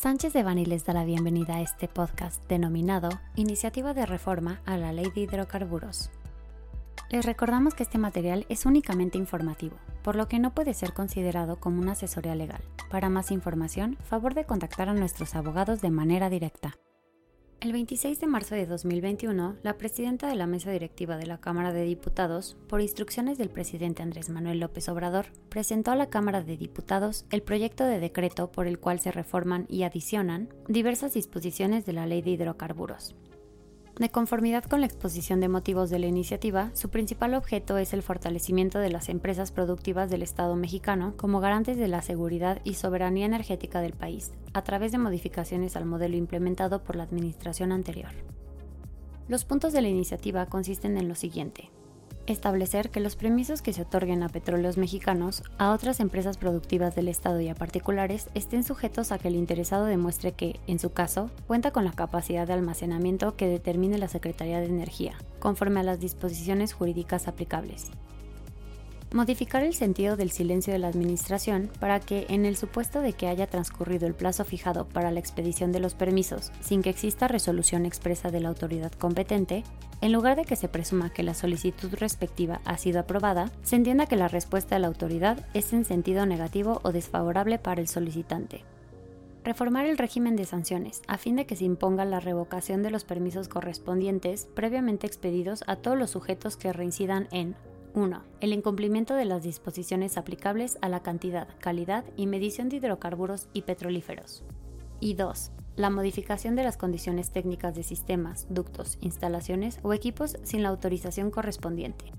Sánchez de Bani les da la bienvenida a este podcast denominado Iniciativa de Reforma a la Ley de Hidrocarburos. Les recordamos que este material es únicamente informativo, por lo que no puede ser considerado como una asesoría legal. Para más información, favor de contactar a nuestros abogados de manera directa. El 26 de marzo de 2021, la presidenta de la mesa directiva de la Cámara de Diputados, por instrucciones del presidente Andrés Manuel López Obrador, presentó a la Cámara de Diputados el proyecto de decreto por el cual se reforman y adicionan diversas disposiciones de la Ley de Hidrocarburos, de conformidad con la exposición de motivos de la iniciativa, su principal objeto es el fortalecimiento de las empresas productivas del Estado mexicano como garantes de la seguridad y soberanía energética del país, a través de modificaciones al modelo implementado por la administración anterior. Los puntos de la iniciativa consisten en lo siguiente establecer que los permisos que se otorguen a petróleos mexicanos, a otras empresas productivas del Estado y a particulares estén sujetos a que el interesado demuestre que, en su caso, cuenta con la capacidad de almacenamiento que determine la Secretaría de Energía, conforme a las disposiciones jurídicas aplicables modificar el sentido del silencio de la Administración para que, en el supuesto de que haya transcurrido el plazo fijado para la expedición de los permisos sin que exista resolución expresa de la autoridad competente, en lugar de que se presuma que la solicitud respectiva ha sido aprobada, se entienda que la respuesta de la autoridad es en sentido negativo o desfavorable para el solicitante. Reformar el régimen de sanciones, a fin de que se imponga la revocación de los permisos correspondientes previamente expedidos a todos los sujetos que reincidan en 1. El incumplimiento de las disposiciones aplicables a la cantidad, calidad y medición de hidrocarburos y petrolíferos. Y 2. La modificación de las condiciones técnicas de sistemas, ductos, instalaciones o equipos sin la autorización correspondiente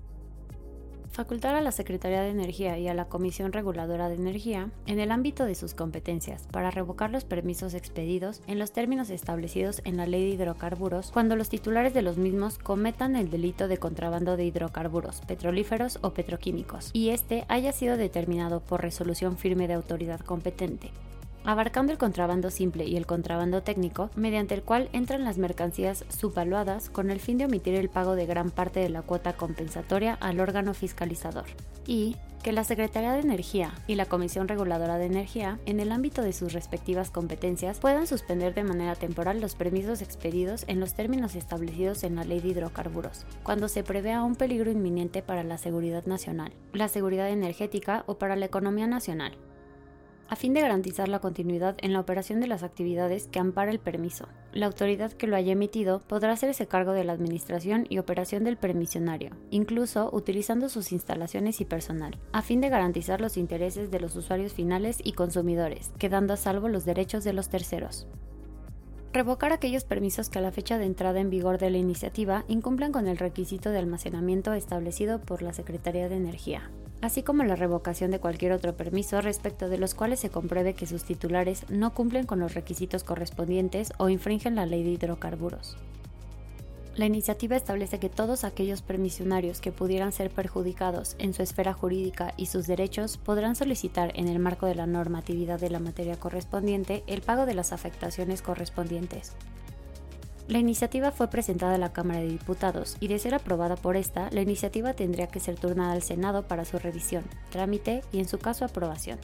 facultar a la Secretaría de Energía y a la Comisión Reguladora de Energía, en el ámbito de sus competencias, para revocar los permisos expedidos en los términos establecidos en la Ley de Hidrocarburos cuando los titulares de los mismos cometan el delito de contrabando de hidrocarburos, petrolíferos o petroquímicos, y este haya sido determinado por resolución firme de autoridad competente abarcando el contrabando simple y el contrabando técnico, mediante el cual entran las mercancías subvaluadas con el fin de omitir el pago de gran parte de la cuota compensatoria al órgano fiscalizador. Y que la Secretaría de Energía y la Comisión Reguladora de Energía, en el ámbito de sus respectivas competencias, puedan suspender de manera temporal los permisos expedidos en los términos establecidos en la Ley de Hidrocarburos, cuando se prevea un peligro inminente para la seguridad nacional, la seguridad energética o para la economía nacional, a fin de garantizar la continuidad en la operación de las actividades que ampara el permiso. La autoridad que lo haya emitido podrá hacerse cargo de la administración y operación del permisionario, incluso utilizando sus instalaciones y personal, a fin de garantizar los intereses de los usuarios finales y consumidores, quedando a salvo los derechos de los terceros revocar aquellos permisos que a la fecha de entrada en vigor de la iniciativa incumplan con el requisito de almacenamiento establecido por la Secretaría de Energía, así como la revocación de cualquier otro permiso respecto de los cuales se compruebe que sus titulares no cumplen con los requisitos correspondientes o infringen la ley de hidrocarburos. La iniciativa establece que todos aquellos permisionarios que pudieran ser perjudicados en su esfera jurídica y sus derechos podrán solicitar en el marco de la normatividad de la materia correspondiente el pago de las afectaciones correspondientes. La iniciativa fue presentada a la Cámara de Diputados y de ser aprobada por esta, la iniciativa tendría que ser turnada al Senado para su revisión, trámite y en su caso aprobación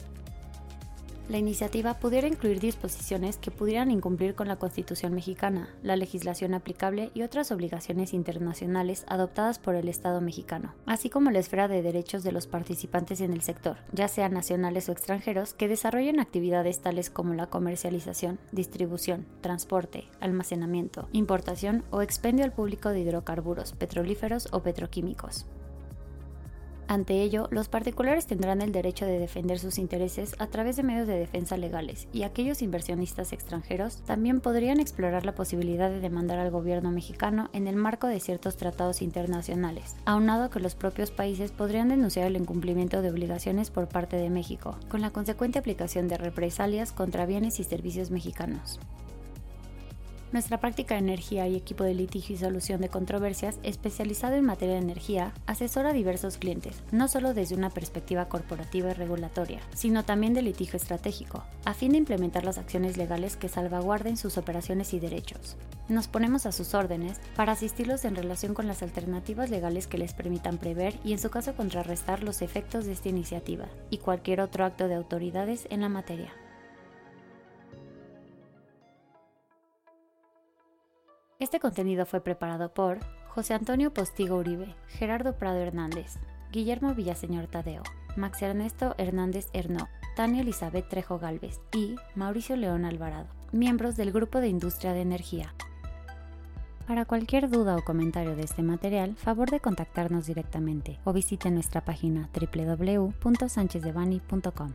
la iniciativa pudiera incluir disposiciones que pudieran incumplir con la Constitución mexicana, la legislación aplicable y otras obligaciones internacionales adoptadas por el Estado mexicano, así como la esfera de derechos de los participantes en el sector, ya sean nacionales o extranjeros, que desarrollen actividades tales como la comercialización, distribución, transporte, almacenamiento, importación o expendio al público de hidrocarburos, petrolíferos o petroquímicos. Ante ello, los particulares tendrán el derecho de defender sus intereses a través de medios de defensa legales y aquellos inversionistas extranjeros también podrían explorar la posibilidad de demandar al gobierno mexicano en el marco de ciertos tratados internacionales, aunado a que los propios países podrían denunciar el incumplimiento de obligaciones por parte de México, con la consecuente aplicación de represalias contra bienes y servicios mexicanos. Nuestra práctica de energía y equipo de litigio y solución de controversias especializado en materia de energía asesora a diversos clientes, no solo desde una perspectiva corporativa y regulatoria, sino también de litigio estratégico, a fin de implementar las acciones legales que salvaguarden sus operaciones y derechos. Nos ponemos a sus órdenes para asistirlos en relación con las alternativas legales que les permitan prever y en su caso contrarrestar los efectos de esta iniciativa y cualquier otro acto de autoridades en la materia. Este contenido fue preparado por José Antonio Postigo Uribe, Gerardo Prado Hernández, Guillermo Villaseñor Tadeo, Max Ernesto Hernández Hernó, Tania Elizabeth Trejo Galvez y Mauricio León Alvarado, miembros del Grupo de Industria de Energía. Para cualquier duda o comentario de este material, favor de contactarnos directamente o visite nuestra página www.sanchezdevani.com.